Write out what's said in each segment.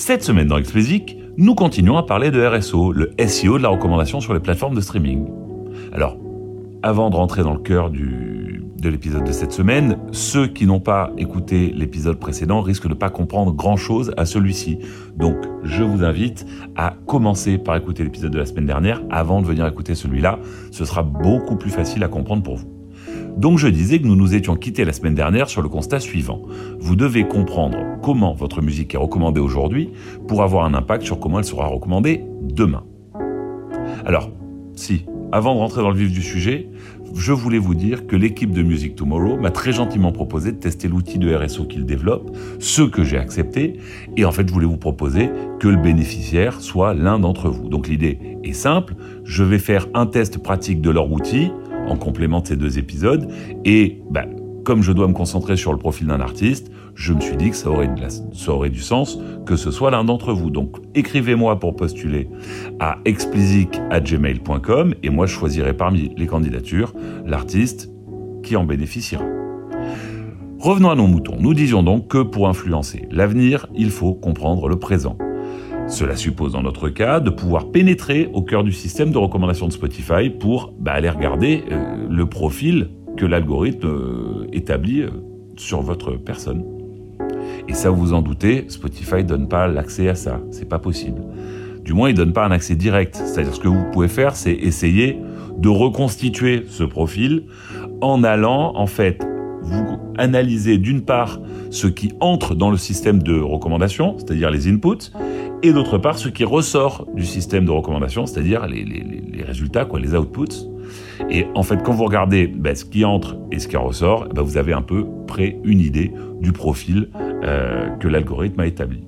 Cette semaine dans Explicit, nous continuons à parler de RSO, le SEO de la recommandation sur les plateformes de streaming. Alors, avant de rentrer dans le cœur du, de l'épisode de cette semaine, ceux qui n'ont pas écouté l'épisode précédent risquent de ne pas comprendre grand-chose à celui-ci. Donc, je vous invite à commencer par écouter l'épisode de la semaine dernière avant de venir écouter celui-là. Ce sera beaucoup plus facile à comprendre pour vous. Donc je disais que nous nous étions quittés la semaine dernière sur le constat suivant. Vous devez comprendre comment votre musique est recommandée aujourd'hui pour avoir un impact sur comment elle sera recommandée demain. Alors, si, avant de rentrer dans le vif du sujet, je voulais vous dire que l'équipe de Music Tomorrow m'a très gentiment proposé de tester l'outil de RSO qu'ils développent, ce que j'ai accepté, et en fait je voulais vous proposer que le bénéficiaire soit l'un d'entre vous. Donc l'idée est simple, je vais faire un test pratique de leur outil, en complément de ces deux épisodes. Et bah, comme je dois me concentrer sur le profil d'un artiste, je me suis dit que ça aurait, du sens que ce soit l'un d'entre vous. Donc écrivez-moi pour postuler à explicit@gmail.com et moi je choisirai parmi les candidatures l'artiste qui en bénéficiera. Revenons à nos moutons. Nous disions donc que pour influencer l'avenir, il faut comprendre le présent. Cela suppose dans notre cas de pouvoir pénétrer au cœur du système de recommandation de Spotify pour bah, aller regarder euh, le profil que l'algorithme euh, établit euh, sur votre personne. Et ça, vous en doutez, Spotify donne pas l'accès à ça. C'est pas possible. Du moins, il donne pas un accès direct. C'est-à-dire, ce que vous pouvez faire, c'est essayer de reconstituer ce profil en allant, en fait, vous analyser d'une part ce qui entre dans le système de recommandation, c'est-à-dire les inputs, et d'autre part ce qui ressort du système de recommandation, c'est-à-dire les, résultats, quoi, les outputs. Et en fait, quand vous regardez ben, ce qui entre et ce qui ressort, ben, vous avez un peu près une idée du profil euh, que l'algorithme a établi.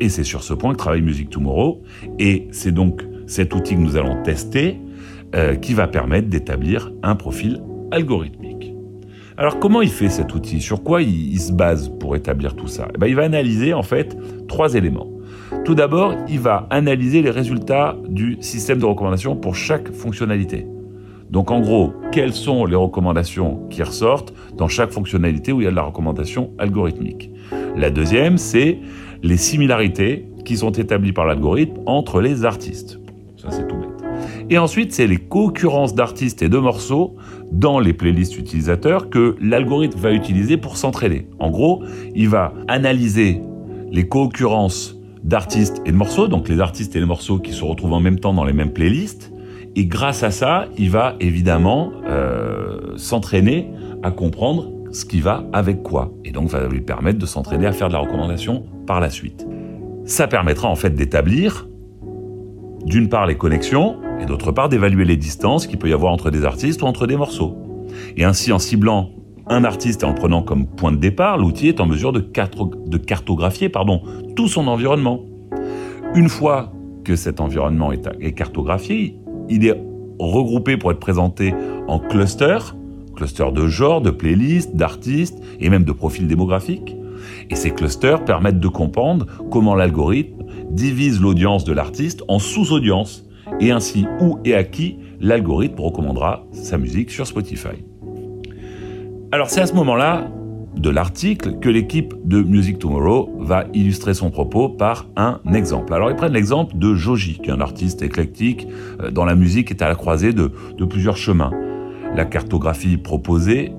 Et c'est sur ce point que travaille Music Tomorrow. Et c'est donc cet outil que nous allons tester euh, qui va permettre d'établir un profil algorithmique. Alors comment il fait cet outil? Sur quoi il, se base pour établir tout ça? Eh ben, Il va analyser en fait trois éléments. Tout d'abord, il va analyser les résultats du système de recommandation pour chaque fonctionnalité. Donc en gros, quelles sont les recommandations qui ressortent dans chaque fonctionnalité où il y a de la recommandation algorithmique. La deuxième, c'est les similarités qui sont établies par l'algorithme entre les artistes. Ça c'est tout bête. Et ensuite, c'est les concurrences d'artistes et de morceaux dans les playlists utilisateurs que l'algorithme va utiliser pour s'entraîner. En gros, il va analyser les concurrences d'artistes et de morceaux, donc les artistes et les morceaux qui se retrouvent en même temps dans les mêmes playlists. Et grâce à ça, il va évidemment euh, s'entraîner à comprendre ce qui va avec quoi. Et donc, va lui permettre de s'entraîner à faire de la recommandation par la suite. Ça permettra en fait d'établir, d'une part, les connexions, et d'autre part, d'évaluer les distances qu'il peut y avoir entre des artistes ou entre des morceaux. Et ainsi, en ciblant un artiste en prenant comme point de départ, l'outil est en mesure de, cartographier pardon, tout son environnement. Une fois que cet environnement est, cartographié, il est regroupé pour être présenté en clusters, clusters de genre, de playlists, d'artistes et même de profils démographiques. Et ces clusters permettent de comprendre comment l'algorithme divise l'audience de l'artiste en sous-audiences et ainsi où et à qui l'algorithme recommandera sa musique sur Spotify. Alors c'est à ce moment-là de l'article que l'équipe de Music Tomorrow va illustrer son propos par un exemple. Alors ils prennent l'exemple de Joji, qui est un artiste éclectique euh, dont la musique est à la croisée de, plusieurs chemins. La cartographie proposée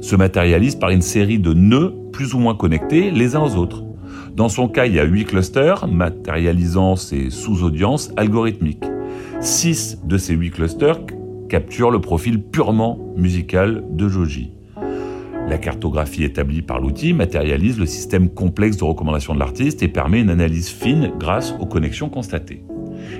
se matérialise par une série de nœuds plus ou moins connectés les uns aux autres. Dans son cas, il y a huit clusters matérialisant ces sous-audiences algorithmiques. Six de ces huit clusters capture le profil purement musical de Joji. La cartographie établie par l'outil matérialise le système complexe de recommandation de l'artiste et permet une analyse fine grâce aux connexions constatées.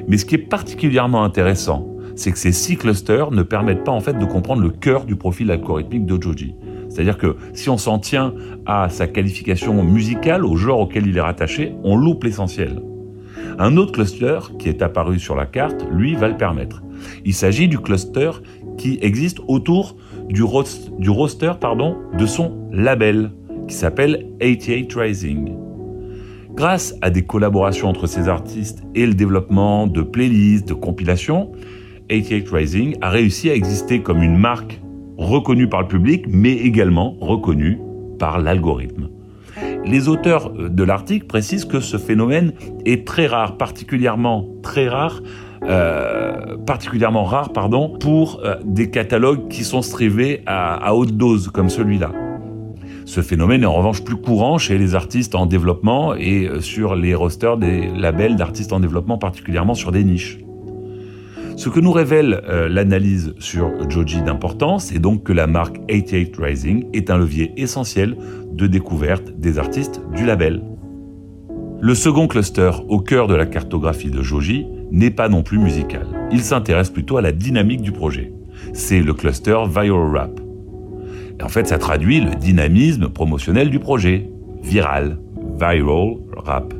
Mais ce qui est particulièrement intéressant, c'est que ces six clusters ne permettent pas en fait de comprendre le cœur du profil algorithmique de Joji. C'est-à-dire que si on s'en tient à sa qualification musicale, au genre auquel il est rattaché, on loupe l'essentiel. Un autre cluster qui est apparu sur la carte, lui, va le permettre. Il s'agit du cluster qui existe autour du, roster de son label, qui s'appelle 88 Rising. Grâce à des collaborations entre ces artistes et le développement de playlists, de compilations, 88 Rising a réussi à exister comme une marque reconnue par le public, mais également reconnue par l'algorithme. Les auteurs de l'article précisent que ce phénomène est très rare, particulièrement très rare, euh, pour euh, des catalogues qui sont strivés à, haute dose comme celui-là. Ce phénomène est en revanche plus courant chez les artistes en développement et euh, sur les rosters des labels d'artistes en développement, particulièrement sur des niches. Ce que nous révèle euh, l'analyse sur Joji d'importance est donc que la marque 88 Rising est un levier essentiel de découverte des artistes du label. Le second cluster au cœur de la cartographie de Joji n'est pas non plus musical. Il s'intéresse plutôt à la dynamique du projet. C'est le cluster Viral Rap. En fait, ça traduit le dynamisme promotionnel du projet. Viral, Viral Rap.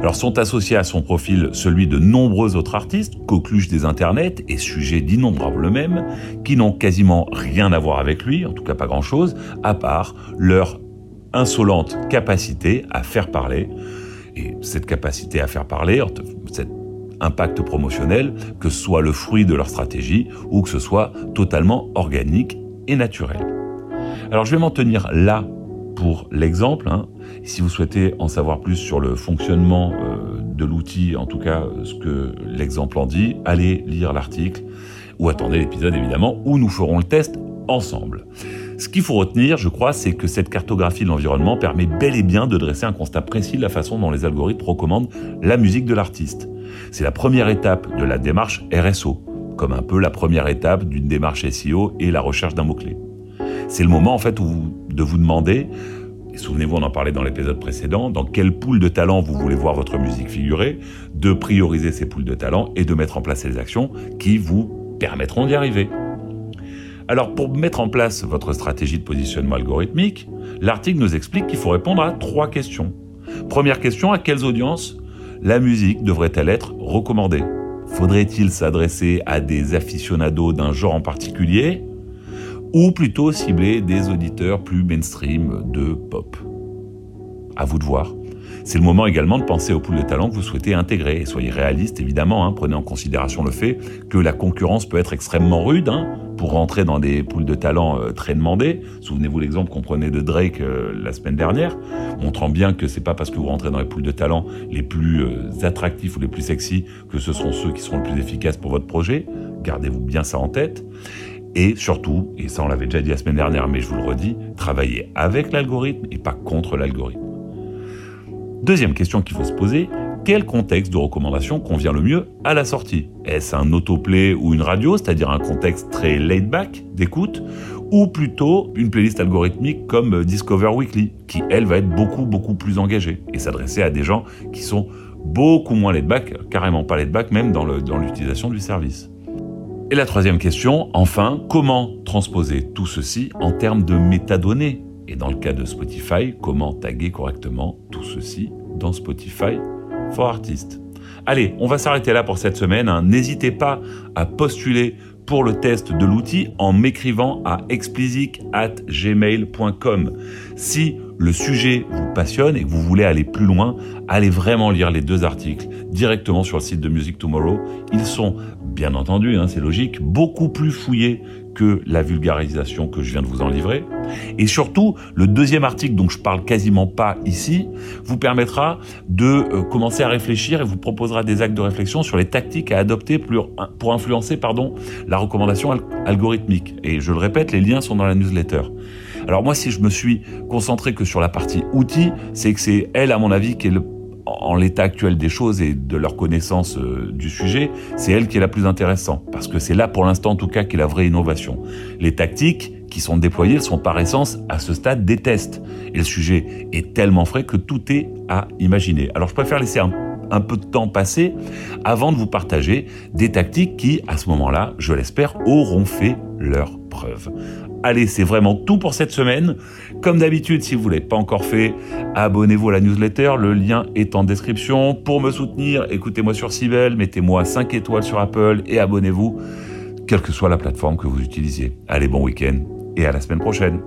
Alors sont associés à son profil celui de nombreux autres artistes, coqueluches des internets et sujets d'innombrables mêmes, qui n'ont quasiment rien à voir avec lui, en tout cas pas grand-chose, à part leur insolente capacité à faire parler. Et cette capacité à faire parler, cet impact promotionnel, que ce soit le fruit de leur stratégie ou que ce soit totalement organique et naturel. Alors je vais m'en tenir là pour l'exemple. Hein. Si vous souhaitez en savoir plus sur le fonctionnement euh, de l'outil, en tout cas ce que l'exemple en dit, allez lire l'article ou attendez l'épisode évidemment où nous ferons le test ensemble. Ce qu'il faut retenir, je crois, c'est que cette cartographie de l'environnement permet bel et bien de dresser un constat précis de la façon dont les algorithmes recommandent la musique de l'artiste. C'est la première étape de la démarche RSO, comme un peu la première étape d'une démarche SEO et la recherche d'un mot-clé. C'est le moment en fait où de vous demander, et souvenez-vous on en parlait dans l'épisode précédent, dans quelle pool de talents vous voulez voir votre musique figurer, de prioriser ces poules de talents et de mettre en place les actions qui vous permettront d'y arriver. Alors pour mettre en place votre stratégie de positionnement algorithmique, l'article nous explique qu'il faut répondre à trois questions. Première question, à quelles audiences la musique devrait-elle être recommandée? Faudrait-il s'adresser à des aficionados d'un genre en particulier? Ou plutôt cibler des auditeurs plus mainstream de pop À vous de voir. C'est le moment également de penser au pool de talents que vous souhaitez intégrer. Soyez réaliste, évidemment, hein, prenez en considération le fait que la concurrence peut être extrêmement rude hein, pour rentrer dans des pools de talents euh, très demandés. Souvenez-vous l'exemple qu'on prenait de Drake euh, la semaine dernière, montrant bien que c'est pas parce que vous rentrez dans les pools de talents les plus euh, attractifs ou les plus sexy que ce sont ceux qui seront le plus efficaces pour votre projet. Gardez-vous bien ça en tête. Et surtout, et ça on l'avait déjà dit la semaine dernière, mais je vous le redis, travaillez avec l'algorithme et pas contre l'algorithme. Deuxième question qu'il faut se poser, quel contexte de recommandation convient le mieux à la sortie? Est-ce un autoplay ou une radio, c'est-à-dire un contexte très laid-back d'écoute, ou plutôt une playlist algorithmique comme Discover Weekly, qui elle va être beaucoup beaucoup plus engagée et s'adresser à des gens qui sont beaucoup moins laid-back, carrément pas laid-back même dans l'utilisation du service? Et la troisième question, enfin, comment transposer tout ceci en termes de métadonnées? Et dans le cas de Spotify, comment taguer correctement tout ceci dans Spotify for Artists? Allez, on va s'arrêter là pour cette semaine. Hein. N'hésitez pas à postuler pour le test de l'outil en m'écrivant à explicit@gmail.com. Si le sujet vous passionne et que vous voulez aller plus loin, allez vraiment lire les deux articles directement sur le site de Music Tomorrow. Ils sont, bien entendu, hein, c'est logique, beaucoup plus fouillés que la vulgarisation que je viens de vous en livrer. Et surtout, le deuxième article dont je parle quasiment pas ici vous permettra de euh, commencer à réfléchir et vous proposera des actes de réflexion sur les tactiques à adopter pour influencer pardon, la recommandation algorithmique. Et je le répète, les liens sont dans la newsletter. Alors moi, si je me suis concentré que sur la partie outils, c'est que c'est elle, à mon avis, qui est le en l'état actuel des choses et de leur connaissance euh, du sujet, c'est elle qui est la plus intéressante, parce que c'est là pour l'instant en tout cas qui est la vraie innovation. Les tactiques qui sont déployées sont par essence à ce stade des tests, et le sujet est tellement frais que tout est à imaginer. Alors je préfère laisser un, un peu de temps passer avant de vous partager des tactiques qui, à ce moment-là, je l'espère, auront fait leur preuve. Allez, c'est vraiment tout pour cette semaine. Comme d'habitude, si vous ne l'avez pas encore fait, abonnez-vous à la newsletter. Le lien est en description. Pour me soutenir, écoutez-moi sur Sibel, mettez-moi 5 étoiles sur Apple et abonnez-vous, quelle que soit la plateforme que vous utilisiez. Allez, bon week-end et à la semaine prochaine.